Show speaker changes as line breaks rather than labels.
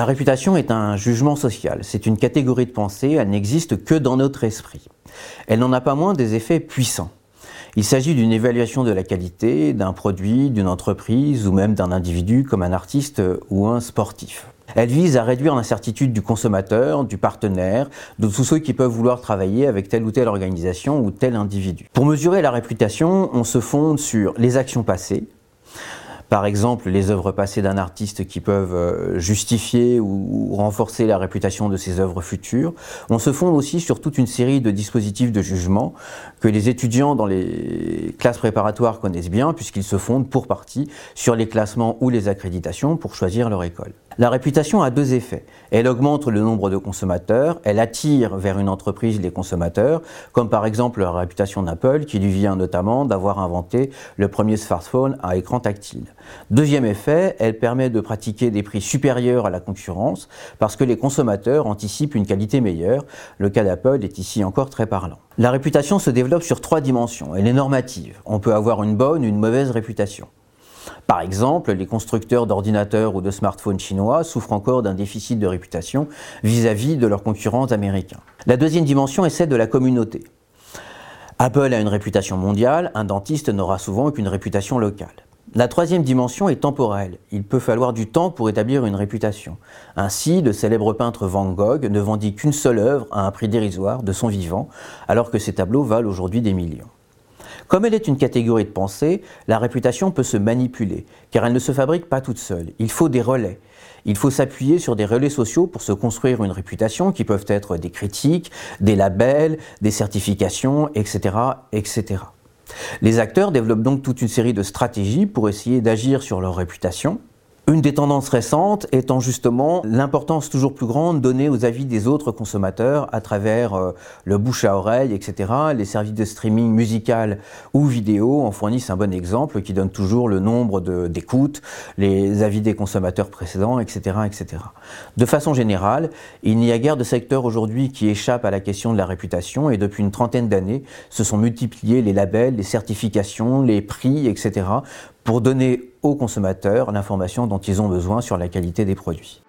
La réputation est un jugement social, c'est une catégorie de pensée, elle n'existe que dans notre esprit. Elle n'en a pas moins des effets puissants. Il s'agit d'une évaluation de la qualité d'un produit, d'une entreprise ou même d'un individu comme un artiste ou un sportif. Elle vise à réduire l'incertitude du consommateur, du partenaire, de tous ceux qui peuvent vouloir travailler avec telle ou telle organisation ou tel individu. Pour mesurer la réputation, on se fonde sur les actions passées, par exemple les œuvres passées d'un artiste qui peuvent euh, justifier ou renforcer la réputation de ses œuvres futures. On se fonde aussi sur toute une série de dispositifs de jugement que les étudiants dans les classes préparatoires connaissent bien puisqu'ils se fondent pour partie sur les classements ou les accréditations pour choisir leur école. La réputation a deux effets. Elle augmente le nombre de consommateurs, elle attire vers une entreprise les consommateurs, comme par exemple la réputation d'Apple qui lui vient notamment d'avoir inventé le premier smartphone à écran tactile. Deuxième effet, elle permet de pratiquer des prix supérieurs à la concurrence parce que les consommateurs anticipent une qualité meilleure. Le cas d'Apple est ici encore très parlant. La réputation se développe sur trois dimensions. Elle est normative. On peut avoir une bonne ou une mauvaise réputation. Par exemple, les constructeurs d'ordinateurs ou de smartphones chinois souffrent encore d'un déficit de réputation vis-à-vis de leurs concurrents américains. La deuxième dimension est celle de la communauté. Apple a une réputation mondiale, un dentiste n'aura souvent qu'une réputation locale. La troisième dimension est temporelle. Il peut falloir du temps pour établir une réputation. Ainsi, le célèbre peintre Van Gogh ne vendit qu'une seule œuvre à un prix dérisoire de son vivant, alors que ses tableaux valent aujourd'hui des millions. Comme elle est une catégorie de pensée, la réputation peut se manipuler, car elle ne se fabrique pas toute seule. Il faut des relais. Il faut s'appuyer sur des relais sociaux pour se construire une réputation qui peuvent être des critiques, des labels, des certifications, etc., etc. Les acteurs développent donc toute une série de stratégies pour essayer d'agir sur leur réputation, une des tendances récentes étant justement l'importance toujours plus grande donnée aux avis des autres consommateurs à travers euh, le bouche à oreille, etc. Les services de streaming musical ou vidéo en fournissent un bon exemple qui donne toujours le nombre d'écoutes, les avis des consommateurs précédents, etc., etc. De façon générale, il n'y a guère de secteur aujourd'hui qui échappe à la question de la réputation et depuis une trentaine d'années se sont multipliés les labels, les certifications, les prix, etc pour donner aux consommateurs l'information dont ils ont besoin sur la qualité des produits.